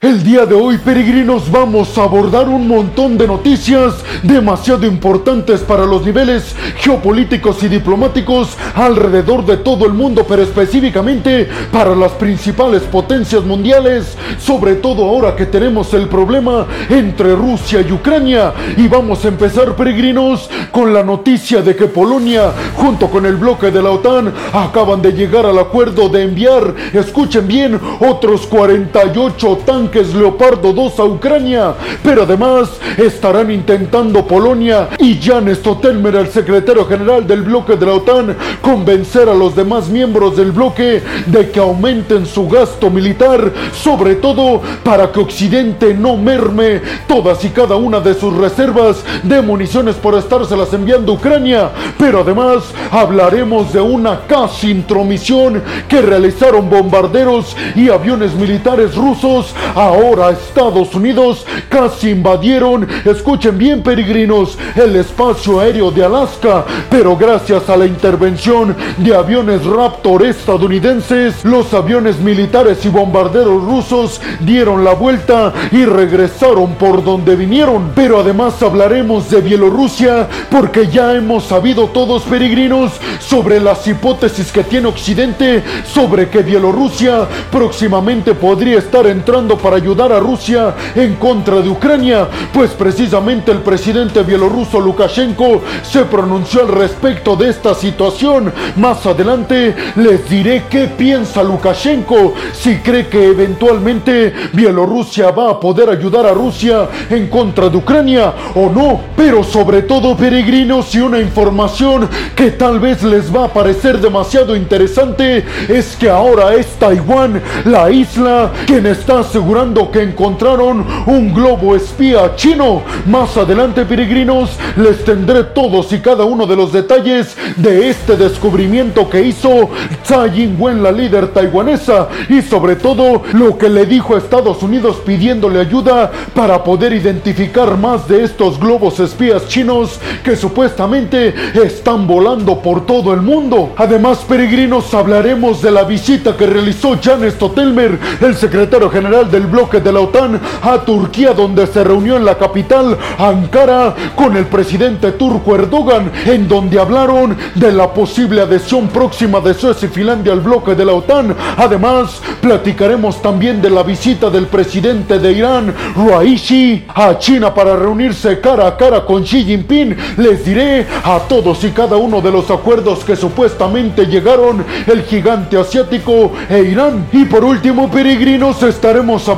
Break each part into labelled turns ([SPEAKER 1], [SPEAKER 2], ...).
[SPEAKER 1] El día de hoy, peregrinos, vamos a abordar un montón de noticias demasiado importantes para los niveles geopolíticos y diplomáticos alrededor de todo el mundo, pero específicamente para las principales potencias mundiales, sobre todo ahora que tenemos el problema entre Rusia y Ucrania. Y vamos a empezar, peregrinos, con la noticia de que Polonia, junto con el bloque de la OTAN, acaban de llegar al acuerdo de enviar, escuchen bien, otros 48 tanques es Leopardo 2 a Ucrania, pero además estarán intentando Polonia y Jan Stotelmer, el secretario general del bloque de la OTAN, convencer a los demás miembros del bloque de que aumenten su gasto militar, sobre todo para que Occidente no merme todas y cada una de sus reservas de municiones por estárselas enviando a Ucrania, pero además hablaremos de una casi intromisión que realizaron bombarderos y aviones militares rusos Ahora Estados Unidos casi invadieron, escuchen bien peregrinos, el espacio aéreo de Alaska, pero gracias a la intervención de aviones Raptor estadounidenses, los aviones militares y bombarderos rusos dieron la vuelta y regresaron por donde vinieron. Pero además hablaremos de Bielorrusia porque ya hemos sabido todos peregrinos sobre las hipótesis que tiene Occidente sobre que Bielorrusia próximamente podría estar entrando para ayudar a Rusia en contra de Ucrania, pues precisamente el presidente bielorruso Lukashenko se pronunció al respecto de esta situación. Más adelante les diré qué piensa Lukashenko, si cree que eventualmente Bielorrusia va a poder ayudar a Rusia en contra de Ucrania o no. Pero sobre todo, peregrinos, y una información que tal vez les va a parecer demasiado interesante es que ahora es Taiwán, la isla, quien está asegurando que encontraron un globo espía chino. Más adelante, peregrinos, les tendré todos y cada uno de los detalles de este descubrimiento que hizo Tsai Ing-wen, la líder taiwanesa, y sobre todo lo que le dijo a Estados Unidos pidiéndole ayuda para poder identificar más de estos globos espías chinos que supuestamente están volando por todo el mundo. Además, peregrinos, hablaremos de la visita que realizó Jan Stotelmer, el secretario general del bloque de la OTAN a Turquía, donde se reunió en la capital, Ankara, con el presidente turco Erdogan, en donde hablaron de la posible adhesión próxima de Suecia y Finlandia al bloque de la OTAN. Además, platicaremos también de la visita del presidente de Irán, Ruaishi, a China para reunirse cara a cara con Xi Jinping. Les diré a todos y cada uno de los acuerdos que supuestamente llegaron el gigante asiático e Irán. Y por último, peregrinos, estaremos hablando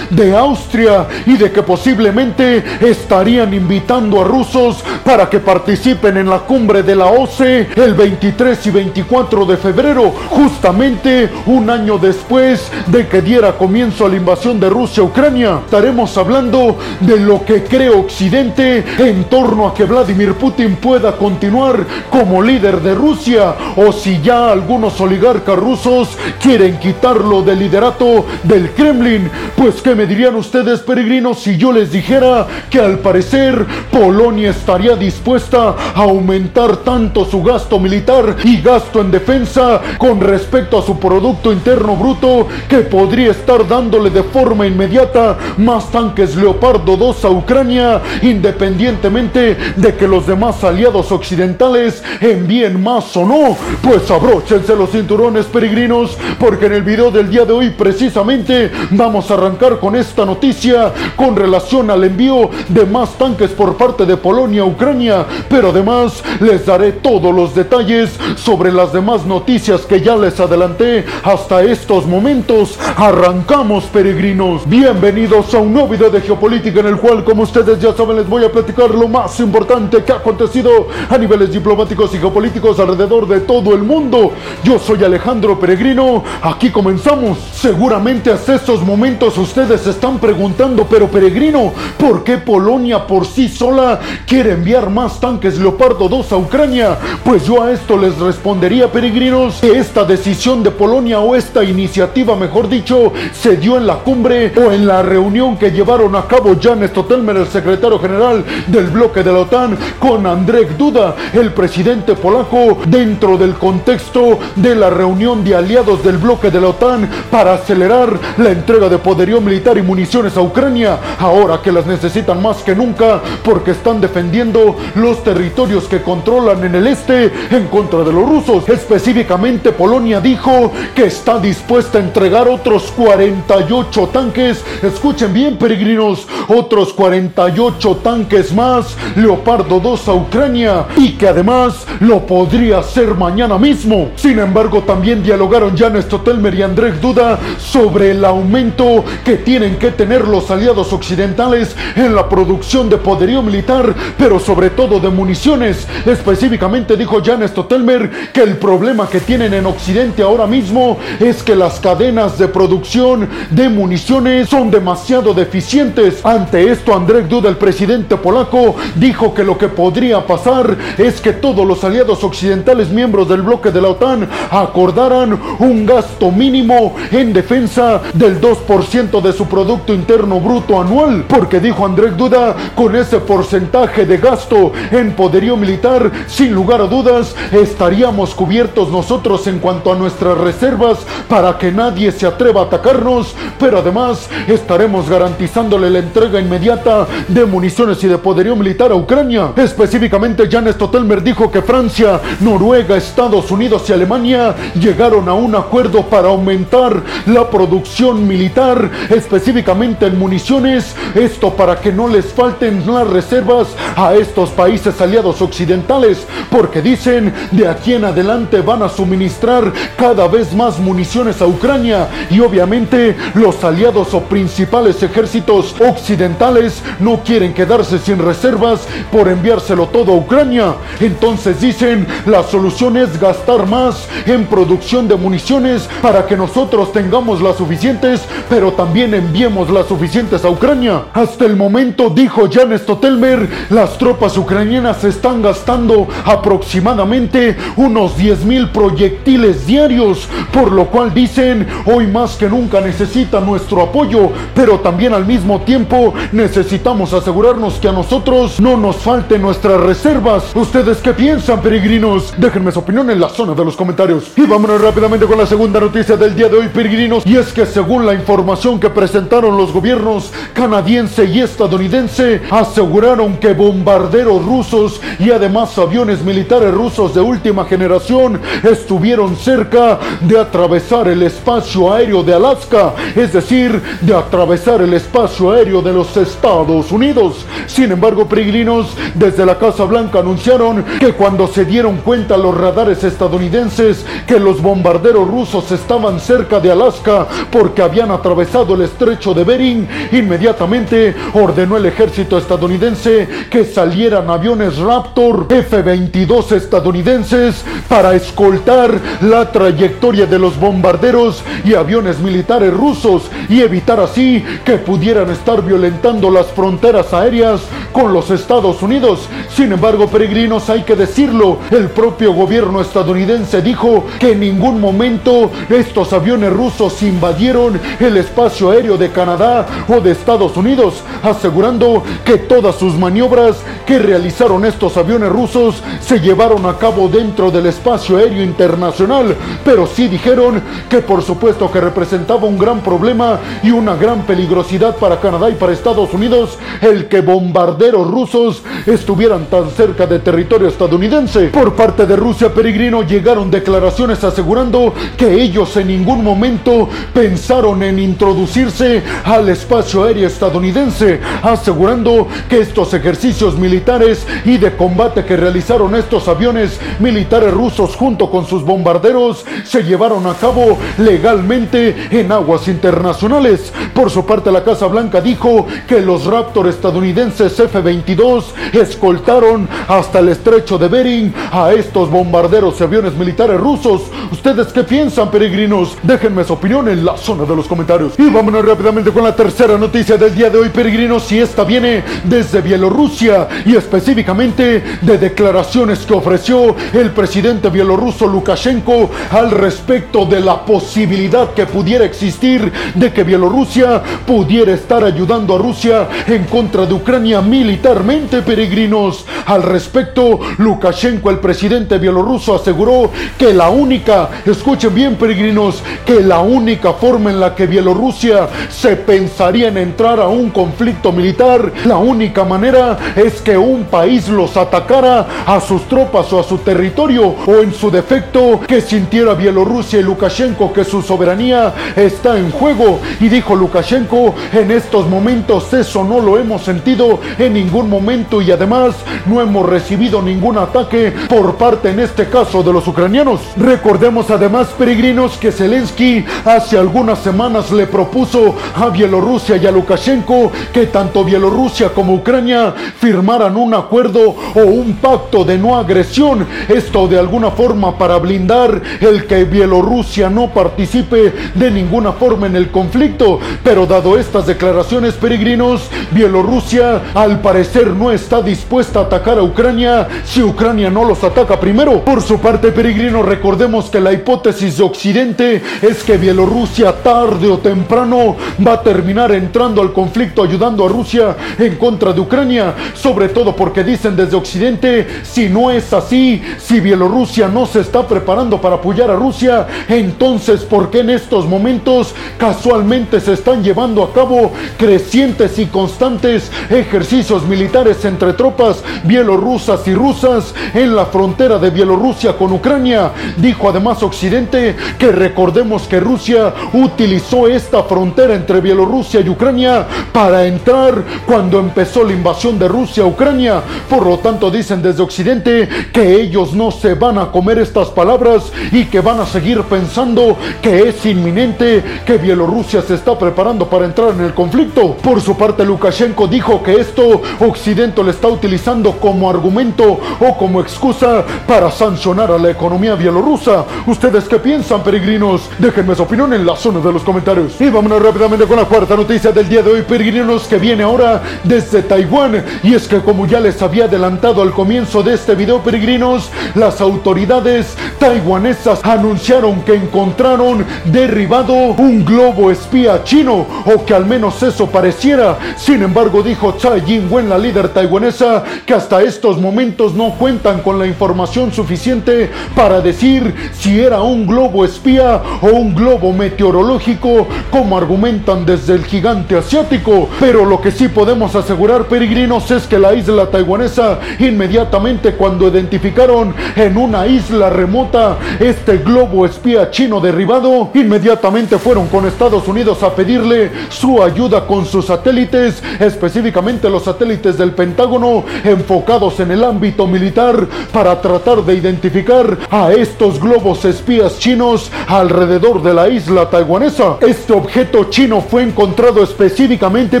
[SPEAKER 1] de Austria y de que posiblemente estarían invitando a rusos para que participen en la cumbre de la OCE el 23 y 24 de febrero, justamente un año después de que diera comienzo a la invasión de Rusia a Ucrania. Estaremos hablando de lo que cree Occidente en torno a que Vladimir Putin pueda continuar como líder de Rusia o si ya algunos oligarcas rusos quieren quitarlo del liderato del Kremlin pues qué me dirían ustedes peregrinos si yo les dijera que al parecer Polonia estaría dispuesta a aumentar tanto su gasto militar y gasto en defensa con respecto a su Producto Interno Bruto que podría estar dándole de forma inmediata más tanques Leopardo 2 a Ucrania independientemente de que los demás aliados occidentales envíen más o no. Pues abróchense los cinturones peregrinos porque en el video del día de hoy precisamente vamos arrancar con esta noticia con relación al envío de más tanques por parte de Polonia a Ucrania, pero además les daré todos los detalles sobre las demás noticias que ya les adelanté hasta estos momentos. Arrancamos, peregrinos. Bienvenidos a un nuevo video de geopolítica en el cual, como ustedes ya saben, les voy a platicar lo más importante que ha acontecido a niveles diplomáticos y geopolíticos alrededor de todo el mundo. Yo soy Alejandro Peregrino. Aquí comenzamos. Seguramente hasta estos momentos ustedes están preguntando, pero peregrino, ¿por qué Polonia por sí sola quiere enviar más tanques Leopardo 2 a Ucrania? Pues yo a esto les respondería, peregrinos, que esta decisión de Polonia o esta iniciativa, mejor dicho, se dio en la cumbre o en la reunión que llevaron a cabo Jan Stotelmer, el secretario general del bloque de la OTAN, con Andrzej Duda, el presidente polaco, dentro del contexto de la reunión de aliados del bloque de la OTAN para acelerar la entrega de de poderío militar y municiones a Ucrania, ahora que las necesitan más que nunca porque están defendiendo los territorios que controlan en el este en contra de los rusos. Específicamente Polonia dijo que está dispuesta a entregar otros 48 tanques, escuchen bien peregrinos, otros 48 tanques más Leopardo 2 a Ucrania y que además lo podría hacer mañana mismo. Sin embargo, también dialogaron Jan Stotelmer y Andrzej Duda sobre el aumento que tienen que tener los aliados occidentales en la producción de poderío militar, pero sobre todo de municiones. Específicamente dijo Jan Stotelmer que el problema que tienen en Occidente ahora mismo es que las cadenas de producción de municiones son demasiado deficientes. Ante esto, Andrzej Duda, el presidente polaco, dijo que lo que podría pasar es que todos los aliados occidentales miembros del bloque de la OTAN acordaran un gasto mínimo en defensa del 2% de su Producto Interno Bruto anual, porque dijo Andrzej Duda, con ese porcentaje de gasto en poderío militar, sin lugar a dudas, estaríamos cubiertos nosotros en cuanto a nuestras reservas para que nadie se atreva a atacarnos, pero además estaremos garantizándole la entrega inmediata de municiones y de poderío militar a Ucrania. Específicamente, Jan Stotelmer dijo que Francia, Noruega, Estados Unidos y Alemania llegaron a un acuerdo para aumentar la producción militar, específicamente en municiones, esto para que no les falten las reservas a estos países aliados occidentales, porque dicen de aquí en adelante van a suministrar cada vez más municiones a Ucrania y obviamente los aliados o principales ejércitos occidentales no quieren quedarse sin reservas por enviárselo todo a Ucrania. Entonces dicen, la solución es gastar más en producción de municiones para que nosotros tengamos las suficientes, pero también enviemos las suficientes a Ucrania. Hasta el momento, dijo Jan Stotelmer, las tropas ucranianas están gastando aproximadamente unos 10 mil proyectiles diarios, por lo cual dicen, hoy más que nunca necesitan nuestro apoyo, pero también al mismo tiempo necesitamos asegurarnos que a nosotros no nos falten nuestras reservas. ¿Ustedes qué piensan, peregrinos? Déjenme su opinión en la zona de los comentarios. Y vámonos rápidamente con la segunda noticia del día de hoy, peregrinos. Y es que según la información que presentaron los gobiernos canadiense y estadounidense, aseguraron que bombarderos rusos y además aviones militares rusos de última generación estuvieron cerca de atravesar el espacio aéreo de Alaska, es decir, de atravesar el espacio aéreo de los Estados Unidos. Sin embargo, peregrinos, desde la Casa Blanca anunciaron que cuando se dieron cuenta los radares estadounidenses que los bombarderos rusos estaban cerca de Alaska porque habían atravesado el estrecho de Bering, inmediatamente ordenó el ejército estadounidense que salieran aviones Raptor F-22 estadounidenses para escoltar la trayectoria de los bombarderos y aviones militares rusos y evitar así que pudieran estar violentando las fronteras aéreas con los Estados Unidos. Sin embargo, peregrinos, hay que decirlo, el propio gobierno estadounidense dijo que en ningún momento estos aviones rusos invadieron el espacio aéreo de Canadá o de Estados Unidos, asegurando que todas sus maniobras que realizaron estos aviones rusos se llevaron a cabo dentro del espacio aéreo internacional, pero sí dijeron que por supuesto que representaba un gran problema y una gran peligrosidad para Canadá y para Estados Unidos el que bombarderos rusos estuvieran tan cerca de territorio estadounidense. Por parte de Rusia, Peregrino, llegaron declaraciones asegurando que ellos en ningún momento pensaron en introducirse al espacio aéreo estadounidense, asegurando que estos ejercicios militares y de combate que realizaron estos aviones militares rusos junto con sus bombarderos se llevaron a cabo legalmente en aguas internacionales. Por su parte, la Casa Blanca dijo que los Raptor estadounidenses F-22 escoltaron hasta el estrecho de Bering a estos bombarderos y aviones militares rusos. ¿Ustedes qué piensan, peregrinos? Déjenme su opinión en la zona de los comentarios. Y vámonos rápidamente con la tercera noticia del día de hoy, peregrinos. Y esta viene desde Bielorrusia y específicamente de declaraciones que ofreció el presidente bielorruso Lukashenko al respecto de la posibilidad que pudiera existir de que Bielorrusia pudiera estar ayudando a Rusia en contra de Ucrania militarmente, peregrinos. Al respecto, Lukashenko, el presidente bielorruso, aseguró que la única, escuchen bien, peregrinos, que la única forma en la que Bielorrusia Bielorrusia se pensaría en entrar a un conflicto militar, la única manera es que un país los atacara a sus tropas o a su territorio, o en su defecto, que sintiera Bielorrusia y Lukashenko que su soberanía está en juego. Y dijo Lukashenko, en estos momentos eso no lo hemos sentido en ningún momento y además no hemos recibido ningún ataque por parte en este caso de los ucranianos. Recordemos además, peregrinos, que Zelensky hace algunas semanas le propuso a Bielorrusia y a Lukashenko que tanto Bielorrusia como Ucrania firmaran un acuerdo o un pacto de no agresión. Esto de alguna forma para blindar el que Bielorrusia no participe de ninguna forma en el conflicto. Pero dado estas declaraciones peregrinos, Bielorrusia al parecer no está dispuesta a atacar a Ucrania si Ucrania no los ataca primero. Por su parte, peregrino, recordemos que la hipótesis de Occidente es que Bielorrusia tarde o temprano va a terminar entrando al conflicto ayudando a Rusia en contra de Ucrania, sobre todo porque dicen desde Occidente, si no es así, si Bielorrusia no se está preparando para apoyar a Rusia, entonces ¿por qué en estos momentos casualmente se están llevando a cabo crecientes y constantes ejercicios militares entre tropas bielorrusas y rusas en la frontera de Bielorrusia con Ucrania? Dijo además Occidente que recordemos que Rusia utilizó esta frontera entre Bielorrusia y Ucrania para entrar cuando empezó la invasión de Rusia a Ucrania. Por lo tanto, dicen desde Occidente que ellos no se van a comer estas palabras y que van a seguir pensando que es inminente que Bielorrusia se está preparando para entrar en el conflicto. Por su parte, Lukashenko dijo que esto Occidente le está utilizando como argumento o como excusa para sancionar a la economía bielorrusa. ¿Ustedes qué piensan, peregrinos? Déjenme su opinión en la zona de los comentarios. Y vámonos rápidamente con la cuarta noticia del día de hoy, peregrinos, que viene ahora desde Taiwán. Y es que como ya les había adelantado al comienzo de este video, peregrinos, las autoridades taiwanesas anunciaron que encontraron derribado un globo espía chino, o que al menos eso pareciera. Sin embargo, dijo Tsai Ing-wen, la líder taiwanesa, que hasta estos momentos no cuentan con la información suficiente para decir si era un globo espía o un globo meteorológico, como argumentan desde el gigante asiático. Pero lo que sí podemos asegurar, peregrinos, es que la isla taiwanesa, inmediatamente cuando identificaron en una isla remota este globo espía chino derribado, inmediatamente fueron con Estados Unidos a pedirle su ayuda con sus satélites, específicamente los satélites del Pentágono enfocados en el ámbito militar para tratar de identificar a estos globos espías chinos alrededor de la isla taiwanesa. Este objeto chino fue encontrado específicamente,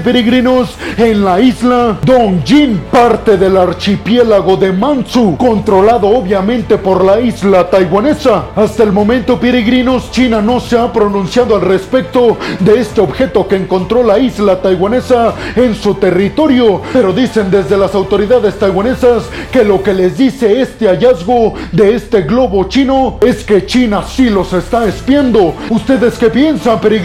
[SPEAKER 1] peregrinos, en la isla Dongjin, parte del archipiélago de Mansu, controlado obviamente por la isla taiwanesa. Hasta el momento, peregrinos, China no se ha pronunciado al respecto de este objeto que encontró la isla taiwanesa en su territorio, pero dicen desde las autoridades taiwanesas que lo que les dice este hallazgo de este globo chino es que China sí los está espiando. ¿Ustedes qué piensan, peregrinos?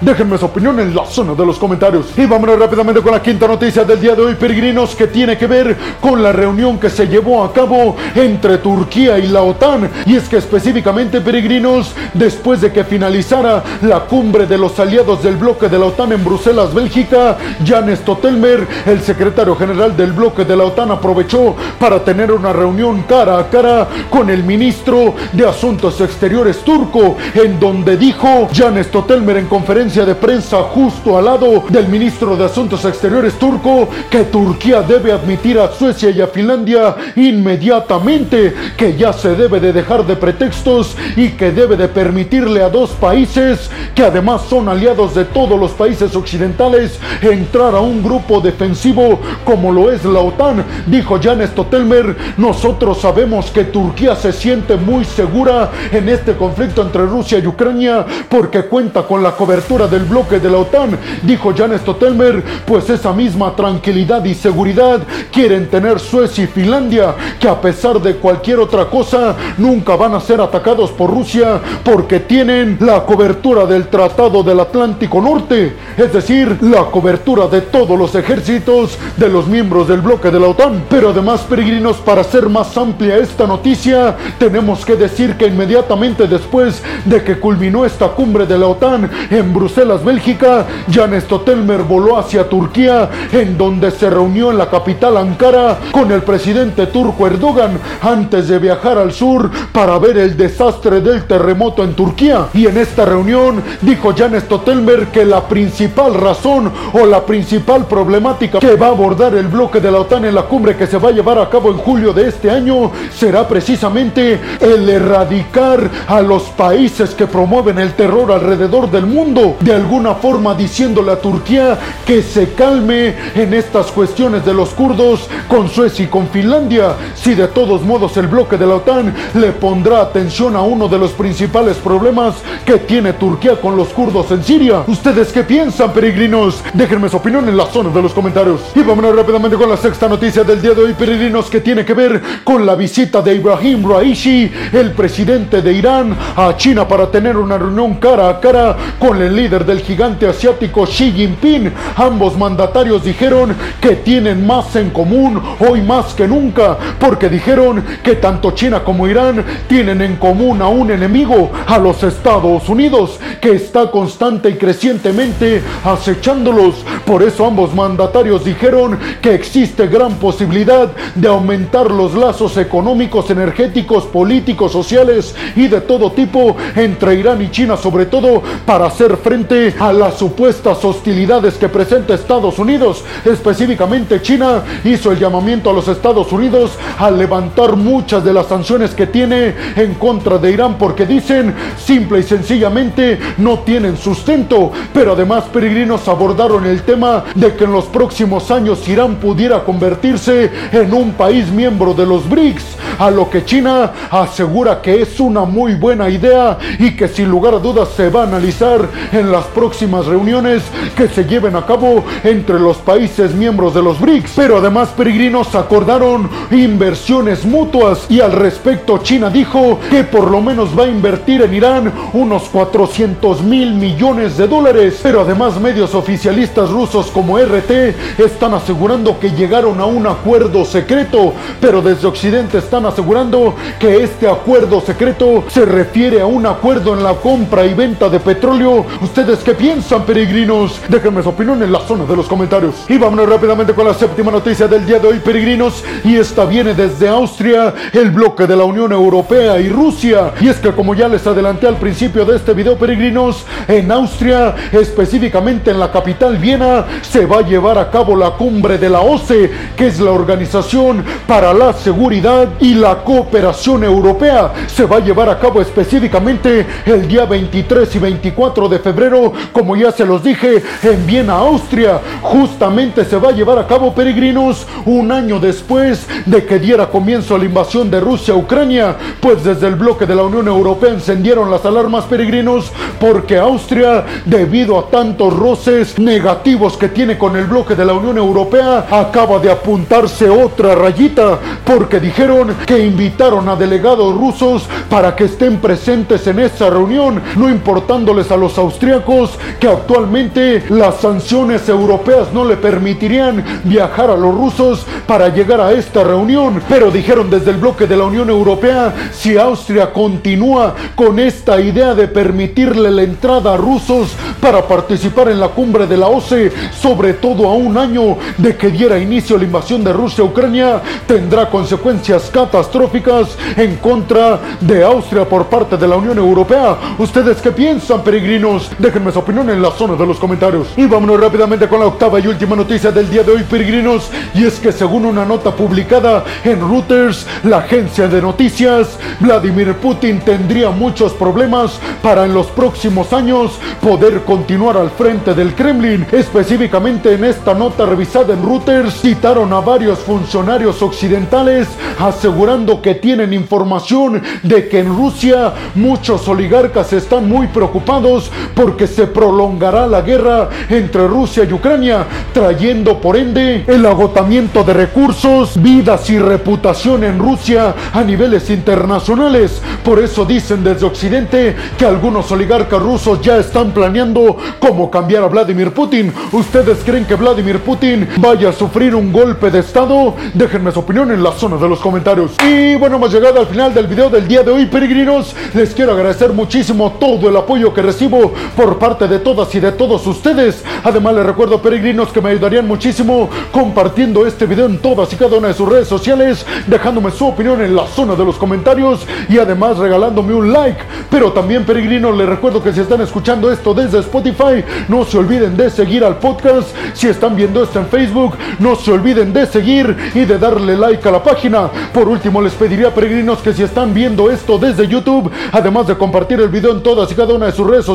[SPEAKER 1] Déjenme su opinión en la zona de los comentarios. Y vámonos rápidamente con la quinta noticia del día de hoy, peregrinos, que tiene que ver con la reunión que se llevó a cabo entre Turquía y la OTAN. Y es que específicamente, peregrinos, después de que finalizara la cumbre de los aliados del bloque de la OTAN en Bruselas, Bélgica, Jan Stotelmer, el secretario general del bloque de la OTAN, aprovechó para tener una reunión cara a cara con el ministro de Asuntos Exteriores turco, en donde dijo Jan Stotelmer en conferencia de prensa justo al lado del ministro de Asuntos Exteriores turco que Turquía debe admitir a Suecia y a Finlandia inmediatamente, que ya se debe de dejar de pretextos y que debe de permitirle a dos países que además son aliados de todos los países occidentales entrar a un grupo defensivo como lo es la OTAN. Dijo Jan Stotelmer, nosotros sabemos que Turquía se siente muy segura en este conflicto entre Rusia y Ucrania porque cuenta con la cobertura del bloque de la OTAN. Dijo Jan Stotelmer, pues esa misma tranquilidad y seguridad quieren tener Suecia y Finlandia, que a pesar de cualquier otra cosa, nunca van a ser atacados por Rusia porque tienen la cobertura del Tratado del Atlántico Norte, es decir, la cobertura de todos los ejércitos de los miembros del bloque de la OTAN. Pero además, peregrinos, para hacer más amplia esta noticia, tenemos que decir que inmediatamente después de que culminó esta cumbre de la OTAN en Bruselas, Bélgica, Jan Stotelmer voló hacia Turquía, en donde se reunió en la capital Ankara con el presidente turco Erdogan antes de viajar al sur para ver el desastre del terremoto en Turquía. Y en esta reunión dijo Jan Stotelmer que la principal razón o la principal problemática que va a abordar el bloque de la OTAN en la cumbre que se va a llevar a cabo en julio de este año será precisamente el erradicar a los países que promueven el terror alrededor del mundo, de alguna forma diciéndole a Turquía que se calme en estas cuestiones de los kurdos con Suecia y con Finlandia, si de todos modos el bloque de la OTAN le pondrá atención a uno de los principales problemas que tiene Turquía con los kurdos en Siria. ¿Ustedes qué piensan, peregrinos? Déjenme su opinión en la zona de los comentarios. Y vámonos rápidamente con la sexta noticia del día de hoy, peregrinos, que tiene que ver con la visita de Ibrahim Raisi, el presidente de Irán, a China para tener una reunión cara a cara con el líder del gigante asiático Xi Jinping. Ambos mandatarios dijeron que tienen más en común hoy más que nunca, porque dijeron que tanto China como Irán tienen en común a un enemigo, a los Estados Unidos, que está constante y crecientemente acechándolos. Por eso ambos mandatarios dijeron que existe gran posibilidad de aumentar los lazos económicos, energéticos, políticos, sociales y de todo tipo entre Irán y China, sobre todo para hacer frente a las supuestas hostilidades que presenta Estados Unidos. Específicamente China hizo el llamamiento a los Estados Unidos a levantar muchas de las sanciones que tiene en contra de Irán porque dicen simple y sencillamente no tienen sustento. Pero además peregrinos abordaron el tema de que en los próximos años Irán pudiera convertirse en un país miembro de los BRICS, a lo que China asegura que es una muy buena idea y que sin lugar a dudas se va a analizar en las próximas reuniones que se lleven a cabo entre los países miembros de los BRICS. Pero además peregrinos acordaron inversiones mutuas y al respecto China dijo que por lo menos va a invertir en Irán unos 400 mil millones de dólares. Pero además medios oficialistas rusos como RT están asegurando que llegaron a un acuerdo secreto, pero desde Occidente están asegurando que este acuerdo secreto se refiere a un acuerdo en la compra y venta de petróleo. ¿Ustedes qué piensan, peregrinos? Déjenme su opinión en la zona de los comentarios. Y vámonos rápidamente con la séptima noticia del día de hoy, peregrinos. Y esta viene desde Austria, el bloque de la Unión Europea y Rusia. Y es que como ya les adelanté al principio de este video, peregrinos, en Austria, específicamente en la capital Viena, se va a llevar a cabo la cumbre de la OCE, que es la Organización para la Seguridad y la Cooperación Europea. Se va a llevar a cabo específicamente el día 23 y 24 de febrero, como ya se los dije, en Viena, Austria. Justamente se va a llevar a cabo, peregrinos, un año después de que diera comienzo la invasión de Rusia a Ucrania, pues desde el bloque de la Unión Europea encendieron las alarmas, peregrinos, porque Austria, debido a tantos roces negativos que tiene con el bloque de la Unión Europea, acaba de apuntarse otra rayita, porque dijeron que invitaron a delegados rusos para que estén presentes en esta reunión, no importándoles a los austriacos que actualmente las sanciones europeas no le permitirían viajar a los rusos para llegar a esta reunión. Pero dijeron desde el bloque de la Unión Europea, si Austria continúa con esta idea de permitirle la entrada a rusos para participar en la cumbre de la OCE, sobre todo a un año de que diera inicio la invasión de Rusia a Ucrania, tendrá consecuencias catastróficas en contra de Austria por parte de la Unión Europea. ¿Ustedes qué piensan, peregrinos? Déjenme su opinión en la zona de los comentarios. Y vámonos rápidamente con la octava y última noticia del día de hoy, peregrinos. Y es que según una nota publicada en Reuters, la agencia de noticias, Vladimir Putin tendría muchos problemas para en los próximos años poder continuar al frente del Kremlin. Específicamente en esta nota revisada en Reuters, citaron a varios funcionarios occidentales asegurando que tienen información de que en Rusia muchos oligarcas están muy preocupados porque se prolongará la guerra entre Rusia y Ucrania, trayendo por ende el agotamiento de recursos, vidas y reputación en Rusia a niveles internacionales. Por eso dicen desde Occidente que algunos oligarcas rusos ya están planeando cómo cambiar a Vladimir Putin. ¿Ustedes creen que Vladimir Putin vaya a sufrir un golpe de estado? Déjenme su opinión en la zona de los comentarios. Y bueno, hemos llegado al final del video del día de hoy, peregrinos. Les quiero agradecer muchísimo todo el apoyo que por parte de todas y de todos ustedes. Además, les recuerdo, peregrinos, que me ayudarían muchísimo compartiendo este video en todas y cada una de sus redes sociales, dejándome su opinión en la zona de los comentarios y además regalándome un like. Pero también, peregrinos, les recuerdo que si están escuchando esto desde Spotify, no se olviden de seguir al podcast. Si están viendo esto en Facebook, no se olviden de seguir y de darle like a la página. Por último, les pediría, peregrinos, que si están viendo esto desde YouTube, además de compartir el video en todas y cada una de sus redes sociales,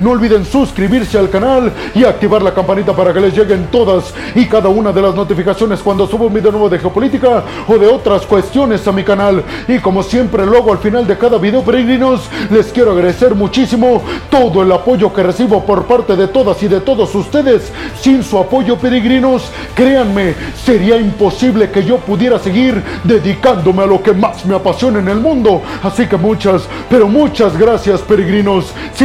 [SPEAKER 1] no olviden suscribirse al canal y activar la campanita para que les lleguen todas y cada una de las notificaciones cuando subo un video nuevo de geopolítica o de otras cuestiones a mi canal. Y como siempre, luego al final de cada video, peregrinos, les quiero agradecer muchísimo todo el apoyo que recibo por parte de todas y de todos ustedes. Sin su apoyo, peregrinos, créanme, sería imposible que yo pudiera seguir dedicándome a lo que más me apasiona en el mundo. Así que muchas, pero muchas gracias, peregrinos.